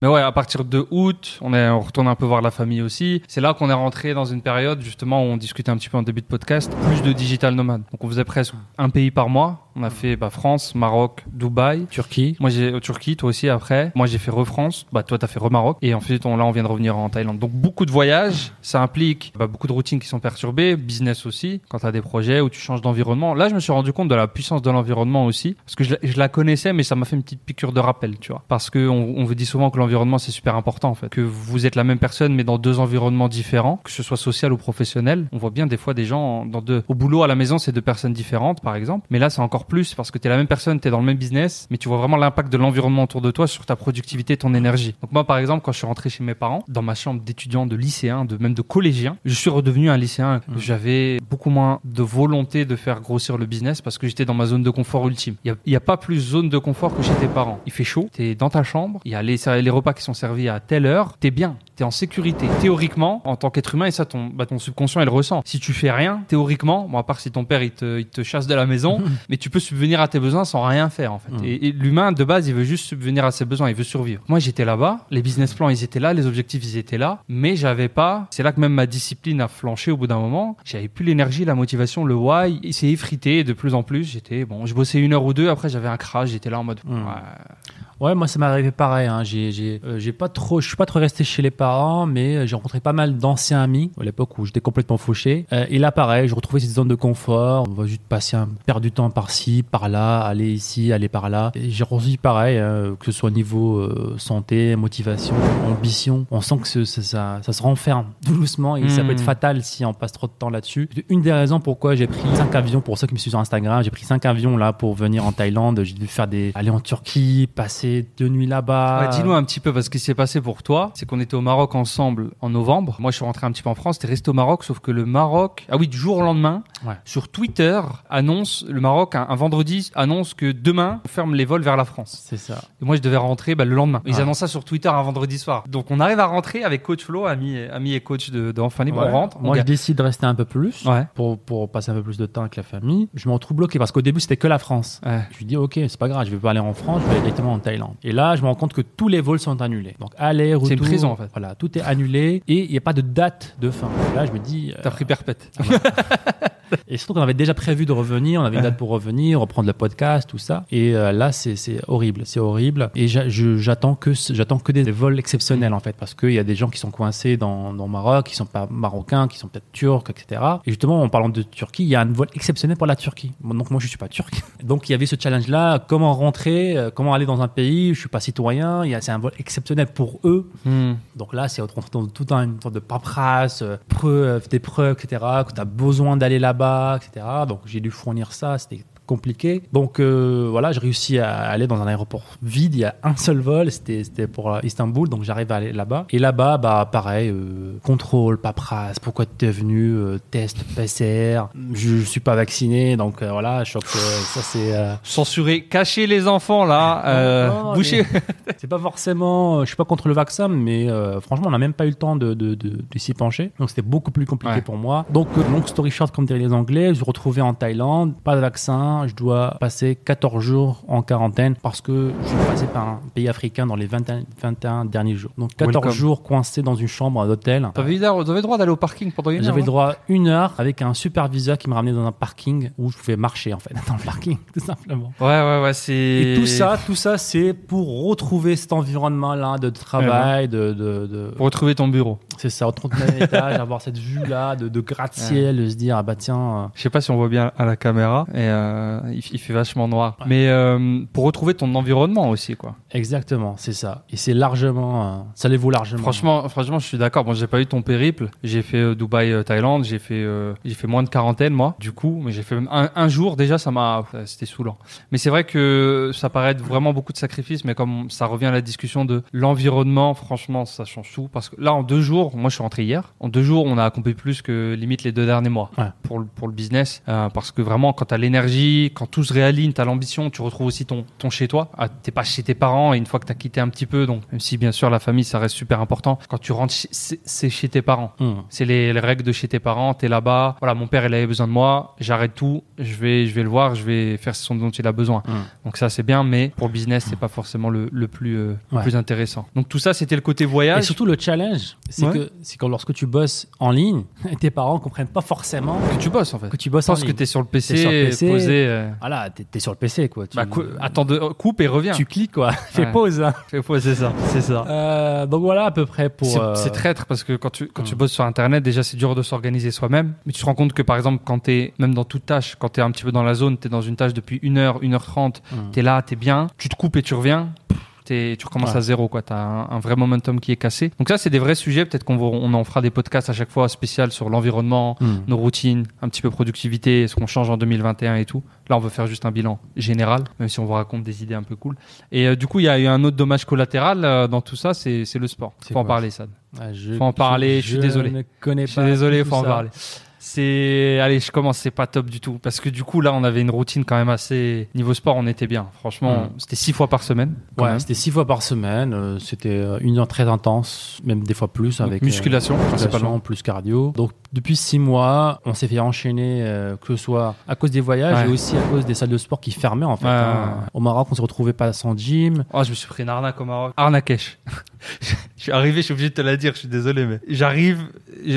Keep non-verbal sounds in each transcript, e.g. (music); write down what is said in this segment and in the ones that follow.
Mais ouais, à partir de août, on retourne un peu voir la famille aussi. C'est là qu'on est rentré dans une période justement où on discutait un petit peu en début de podcast, plus de digital nomade. Donc on faisait presque un pays par mois. On a fait bah, France, Maroc, Dubaï, Turquie. Moi j'ai au Turquie, toi aussi après. Moi j'ai fait re-France, bah toi t'as fait re-Maroc et ensuite on, là on vient de revenir en Thaïlande. Donc beaucoup de voyages, ça implique bah, beaucoup de routines qui sont perturbées, business aussi. Quand t'as des projets où tu changes d'environnement, là je me suis rendu compte de la puissance de l'environnement aussi parce que je, la- connaissais mais ça m'a fait une petite piqûre de rappel, tu vois. Parce que on, on vous dit souvent que l'environnement c'est super important en fait, que vous êtes la même personne mais dans deux environnements différents, que ce soit social ou professionnel. On voit bien des fois des gens dans deux au boulot à la maison c'est deux personnes différentes par exemple, mais là c'est encore plus parce que t'es la même personne, t'es dans le même business, mais tu vois vraiment l'impact de l'environnement autour de toi sur ta productivité, ton énergie. Donc moi par exemple quand je suis rentré chez mes parents, dans ma chambre d'étudiant, de lycéen, de même de collégien, je suis redevenu un lycéen. J'avais beaucoup moins de volonté de faire grossir le business parce que j'étais dans ma zone de confort ultime. Il y a, pas plus zone de confort que chez tes parents. Il fait chaud, t'es dans ta chambre, il y a les, les repas qui sont servis à telle heure, t'es bien, t'es en sécurité. Théoriquement, en tant qu'être humain, et ça ton, bah, ton subconscient il le ressent. Si tu fais rien, théoriquement, bon à part si ton père il te, il te chasse de la maison, (laughs) mais tu peux subvenir à tes besoins sans rien faire en fait. Et, et l'humain de base, il veut juste subvenir à ses besoins, il veut survivre. Moi, j'étais là-bas, les business plans, ils étaient là, les objectifs, ils étaient là, mais j'avais pas. C'est là que même ma discipline a flanché au bout d'un moment. J'avais plus l'énergie, la motivation, le why. Il s'est effrité de plus en plus. J'étais bon, je bossais une heure ou deux. Après, j'avais un crash. J'étais là en mode. ouais. Ouais, moi ça m'est arrivé pareil. Hein. J'ai, j'ai, euh, j'ai pas trop, je suis pas trop resté chez les parents, mais euh, j'ai rencontré pas mal d'anciens amis à l'époque où j'étais complètement fauché. Euh, et là, pareil, je retrouvais cette zone de confort. On va juste passer un perdre du temps par-ci, par-là, aller ici, aller par-là. Et j'ai ressenti pareil, hein, que ce soit au niveau euh, santé, motivation, ambition. On sent que ce- ça, ça, ça se renferme (laughs) doucement et ça peut être fatal si on passe trop de temps là-dessus. Une des raisons pourquoi j'ai pris cinq avions, pour ceux qui me suivent sur Instagram, j'ai pris cinq avions là pour venir en Thaïlande. J'ai dû faire des, aller en Turquie, passer deux nuits là-bas. Ouais, Dis-nous un petit peu parce que ce qui s'est passé pour toi, c'est qu'on était au Maroc ensemble en novembre. Moi, je suis rentré un petit peu en France, t'es resté au Maroc, sauf que le Maroc, ah oui, du jour au lendemain, Ouais. sur Twitter, annonce le Maroc un, un vendredi annonce que demain on ferme les vols vers la France. C'est ça. Et moi, je devais rentrer bah, le lendemain. Ils Ah. annoncent ça sur Twitter un vendredi soir. Donc, on arrive à rentrer avec Coach Flo, ami, ami et coach de, de Enfant Libre. Ouais. On rentre. Moi, on je décide de rester un peu plus pour, pour passer un peu plus de temps avec la famille. Je me retrouve bloqué parce qu'au début, c'était que la France. Je lui dis, ok, c'est pas grave, je vais pas aller en France, je vais directement en Thaïlande. Et là, je me rends compte que tous les vols sont annulés. Donc, aller, retour. C'est une prison, en fait. Voilà, tout est annulé et il n'y a pas de date de fin. Là, je me dis. euh, T'as pris perpète. (laughs) (laughs) Et surtout qu'on avait déjà prévu de revenir, on avait une date pour revenir, reprendre le podcast, tout ça. Et euh, là, c'est horrible, c'est horrible. Et j'attends que j'attends que des vols exceptionnels en fait, parce qu'il y a des gens qui sont coincés dans, dans Maroc, qui sont pas marocains, qui sont peut-être turcs, etc. Et justement, en parlant de Turquie, il y a un vol exceptionnel pour la Turquie. Donc moi, je suis pas turc. (laughs) Donc il y avait ce challenge-là, comment rentrer, euh, comment aller dans un pays, je suis pas citoyen. Il y a c'est un vol exceptionnel pour eux. Hmm. Donc là, c'est tout un une sorte de paperasse, euh, preuves, des preuves, etc., que tu as besoin d'aller etc. Donc j'ai dû fournir ça, c'était compliqué. Donc euh, voilà, j'ai réussi à aller dans un aéroport vide, il y a un seul vol, c'était pour euh, Istanbul, donc j'arrive à aller là-bas. Et là-bas, bah pareil, euh, contrôle, paperasse, pourquoi tu es venu, euh, test PCR, je, je suis pas vacciné, donc voilà, je crois que ça c'est... Censurer, cacher les enfants là, non, boucher. (laughs) C'est pas forcément. Je suis pas contre le vaccin, mais franchement, on n'a même pas eu le temps de, de, de, de s'y pencher. Donc c'était beaucoup plus compliqué Ouais. pour moi. Donc, long story short, comme diraient les Anglais, je me suis retrouvé en Thaïlande, pas de vaccin. Je dois passer 14 jours en quarantaine parce que je suis passé par un pays africain dans les 21, 21 derniers jours. Donc 14 Welcome. jours coincé dans une chambre d'hôtel. Droit- t'avais le droit d'aller au parking pendant une heure. J'avais le hein droit à une heure avec un superviseur qui me ramenait dans un parking où je pouvais marcher en fait (laughs) dans le parking tout simplement. Ouais, ouais, ouais, c'est. Et tout ça, tout ça, c'est pour retrouver cet environnement-là de travail, de, de, de- Pour retrouver ton bureau. c'est ça, au 39e (laughs) étage, avoir cette vue-là de, de gratte-ciel, de se dire, ah bah tiens, euh, Je sais pas si on voit bien à la caméra. Et euh, euh, il, il fait vachement noir. Mais euh, pour retrouver ton environnement aussi, quoi. Exactement, c'est ça. Et c'est largement, euh, ça les vaut largement. Franchement, franchement, je suis d'accord. Bon, j'ai pas eu ton périple. J'ai fait Dubaï, Thaïlande. J'ai fait, j'ai fait moins de quarantaine moi. Du coup, mais j'ai fait même un, un jour déjà. Ça m'a, c'était saoulant. Mais c'est vrai que ça paraît être vraiment beaucoup de sacrifices. Mais comme ça revient à la discussion de l'environnement, franchement, ça change tout. Parce que là, en deux jours, moi, je suis rentré hier. En deux jours, on a accompli plus que limite les deux derniers mois Ouais. pour le pour le business. Parce que vraiment, quand t'as l'énergie, quand tout se réaligne, t'as l'ambition, tu retrouves aussi ton ton chez toi. Ah, t'es pas chez tes parents. Et une fois que t'as quitté un petit peu, donc même si bien sûr la famille, ça reste super important. Quand tu rentres, c'est chez tes parents. Hum. C'est les, les règles de chez tes parents, t'es là-bas. Voilà, mon père, il avait besoin de moi. J'arrête tout. Je vais, je vais le voir. Je vais faire ce dont il a besoin. Hum. Donc ça, c'est bien, mais pour le business, c'est pas forcément le, le plus, euh, le plus intéressant. Donc tout ça, c'était le côté Et voyage. surtout le challenge, c'est Ouais. que c'est quand lorsque tu bosses en ligne, (laughs) tes parents comprennent pas forcément que tu bosses en fait. que tu bosses en que ligne. t'es sur le PC, sur le PC. posé. Euh, Voilà, t'es t'es sur le PC quoi. Tu, bah, cou- attends, de, coupe et reviens. tu cliques quoi. (laughs) Fais Ouais. pause. hein. Fais pause, c'est ça, c'est ça. Euh, donc voilà à peu près pour. C'est euh, traître parce que quand tu, quand tu bosses sur Internet, déjà c'est dur de s'organiser soi-même. Mais tu te rends compte que par exemple, quand tu es, même dans toute tâche, quand tu es un petit peu dans la zone, tu es dans une tâche depuis 1 heure, 1 heure 30, hum. tu es là, tu es bien, tu te coupes et tu reviens. pff, tu recommences Ouais. à zéro, quoi. Tu as un, un vrai momentum qui est cassé. Donc, ça, c'est des vrais sujets. Peut-être qu'on on en fera des podcasts à chaque fois spécial sur l'environnement, Hum. nos routines, un petit peu productivité, ce qu'on change en 2021 et tout. Là, on veut faire juste un bilan général, même si on vous raconte des idées un peu cool. Et euh, du coup, il y a eu un autre dommage collatéral euh, dans tout ça, c'est le sport. Faut en parler, ça. Ah, je- Faut en parler, je suis désolé. ne connais Je pas. suis désolé, faut en ça. parler. C'est, allez, je commence, c'est pas top du tout. Parce que du coup, là, on avait une routine quand même assez, niveau sport, on était bien. Franchement, Mm. c'était six fois par semaine. Ouais, c'était six fois par semaine. euh, C'était une heure très intense, même des fois plus avec euh, musculation, principalement. musculation plus cardio. Donc depuis six mois, on s'est fait enchaîner, euh, que ce soit à cause des voyages Ouais. et aussi à cause des salles de sport qui fermaient en fait. Ouais, hein. Au Maroc, on se retrouvait pas sans gym. Oh, je me suis pris une arnaque au Maroc. Arnakesh. (laughs) je suis arrivé, je suis obligé de te la dire, je suis désolé, mais j'arrive,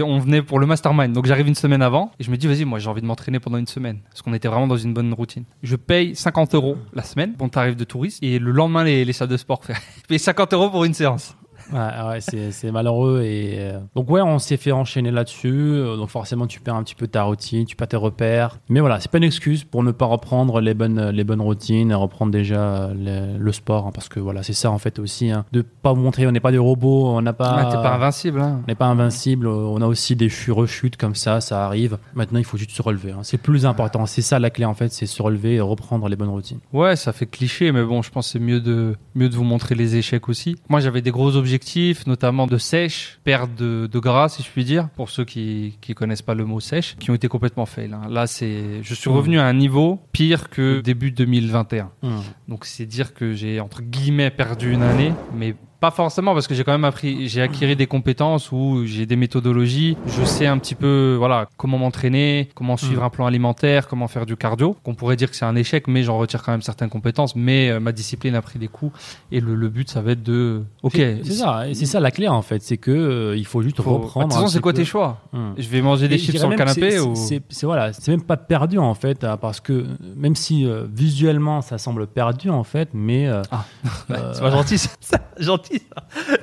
on venait pour le mastermind. Donc j'arrive une semaine avant et je me dis, vas-y, moi j'ai envie de m'entraîner pendant une semaine. Parce qu'on était vraiment dans une bonne routine. Je paye 50 euros la semaine, bon tarif de touriste, et le lendemain, les, les salles de sport, je paye 50 euros pour une séance. Ouais, ouais, c'est malheureux et euh, donc ouais, on s'est fait enchaîner là-dessus. Euh, Donc forcément, tu perds un petit peu ta routine, tu perds tes repères. Mais voilà, c'est pas une excuse pour ne pas reprendre les bonnes les bonnes routines, et reprendre déjà le, le sport, hein, parce que voilà, c'est ça en fait aussi, hein, de pas vous montrer, on n'est pas des robots, on n'a pas. Ah, t'es pas invincible, hein. On n'est pas invincible, on a aussi des chu- rechutes comme ça, ça arrive. Maintenant, il faut juste se relever. hein. C'est plus important. C'est ça la clé en fait, c'est se relever et reprendre les bonnes routines. Ouais, ça fait cliché, mais bon, je pense que c'est mieux de, mieux de vous montrer les échecs aussi. Moi, j'avais des gros objectifs, notamment de sèche, perte de, de gras, si je puis dire, pour ceux qui, qui connaissent pas le mot sèche, qui ont été complètement fail. hein. Là, c'est, je suis revenu à un niveau pire que début 2021. Donc, c'est dire que j'ai, entre guillemets, perdu une année, mais pas forcément parce que j'ai quand même appris, j'ai acquis des compétences où j'ai des méthodologies. Je sais un petit peu, voilà, comment m'entraîner, comment suivre un plan alimentaire, comment faire du cardio. Qu'on pourrait dire que c'est un échec, mais j'en retire quand même certaines compétences. Mais euh, ma discipline a pris des coups et le, le but, ça va être de, ok, C'est ça, c'est ça la clé en fait, c'est que euh, il faut juste faut- reprendre. De toute façon, c'est quoi peu. tes choix Hum. Je vais manger des Et chips sur le canapé c'est- ou c'est c'est- voilà, c'est même pas perdu en fait, hein, parce que même si euh, visuellement ça semble perdu en fait, mais Ah. (laughs) euh, C'est pas gentil, ça. Gentil.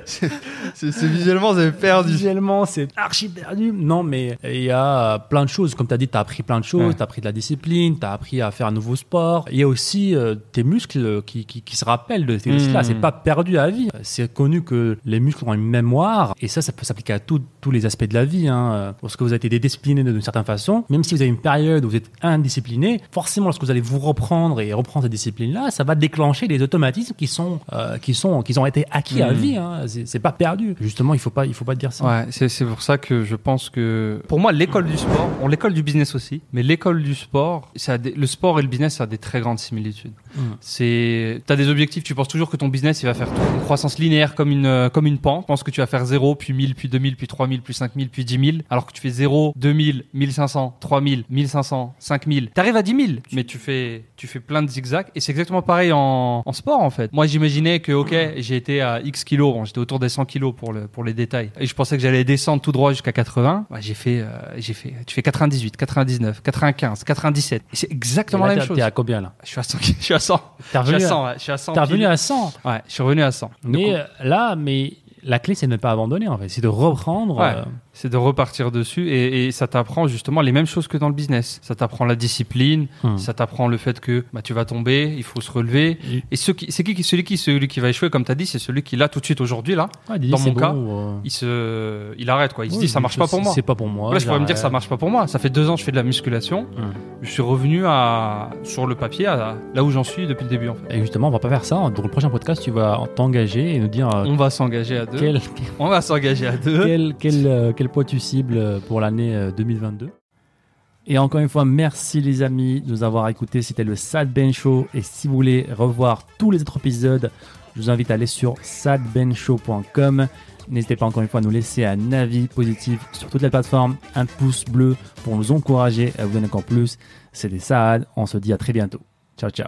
C'est c'est visuellement, vous avez perdu. Visuellement, c'est archi perdu. Non, mais il y a plein de choses. Comme tu as dit, tu as appris plein de choses. Ouais. Tu as appris de la discipline, tu as appris à faire un nouveau sport. Il y a aussi euh, tes muscles qui, qui, qui se rappellent de ces Mmh. là C'est pas perdu à vie. C'est connu que les muscles ont une mémoire. Et ça, ça peut s'appliquer à tout- tous les aspects de la vie. Hein. Lorsque vous avez été discipliné d'une certaine façon, même si vous avez une période où vous êtes indiscipliné, forcément, lorsque vous allez vous reprendre et reprendre cette discipline-là, ça va déclencher des automatismes qui sont, euh, qui sont, qui ont été acquis à Mmh. vie. Hein. C'est pas perdu. Justement, il faut pas, il faut pas dire ça. Ouais, c'est c'est pour ça que je pense que pour moi l'école du sport, on l'école du business aussi, mais l'école du sport, ça a des- le sport et le business ça a des très grandes similitudes. Mm. C'est t'as des objectifs, tu penses toujours que ton business il va faire tout. une croissance linéaire comme une euh, comme une pente, tu penses que tu vas faire 0 puis 1000 puis 2000 puis 3000 puis 5000 puis 10 000 alors que tu fais 0 2000 1500 3000 1500 5000. T'arrives à 10 000 mais tu fais tu fais plein de zigzags et c'est exactement pareil en, en sport en fait. Moi j'imaginais que OK, j'ai été à X kilos, bon, j'étais autour des 100 kilos pour le pour les détails et je pensais que j'allais descendre tout droit jusqu'à 80. Bah, j'ai fait euh, j'ai fait tu fais 98, 99, 95, 97 et c'est exactement Et là, la même chose. T'es à combien là? Je suis à 100 (laughs) je suis à 100. T'es revenu, à à, 100, ouais, je suis à 100. t'es revenu à 100. Ouais, je suis revenu à 100. Mais Donc, euh, là, mais la clé, c'est de ne pas abandonner en fait. C'est de reprendre. Ouais. euh, c'est de repartir dessus et, et ça t'apprend justement les mêmes choses que dans le business. Ça t'apprend la discipline, Hmm. ça t'apprend le fait que bah, tu vas tomber, il faut se relever. Et- Et ce qui- c'est qui, celui qui, celui qui va échouer, comme tu as dit, c'est celui qui là tout de suite aujourd'hui là, dit, Dans mon cas, bon, euh, il se, il arrête quoi. Il se dit ça marche pas pour moi. C'est pas pour moi. Là, je pourrais me dire ça marche pas pour moi. Ça fait deux ans que je fais de la musculation. Hmm. Je suis revenu à sur le papier à là où j'en suis depuis le début en fait. Et justement, on va pas faire ça. Donc, le prochain podcast, tu vas t'engager et nous dire euh, On va s'engager à deux. quel, On va s'engager à deux. quel, quel, euh, quel poids tu cibles pour l'année euh, 2022. Et encore une fois, merci les amis de nous avoir écoutés. C'était le Sad Ben Show. Et si vous voulez revoir tous les autres épisodes, je vous invite à aller sur sadbenshow.com. N'hésitez pas encore une fois à nous laisser un avis positif sur toutes les plateformes, un pouce bleu pour nous encourager à vous donner encore plus. C'était Saad. On se dit à très bientôt. Ciao, ciao.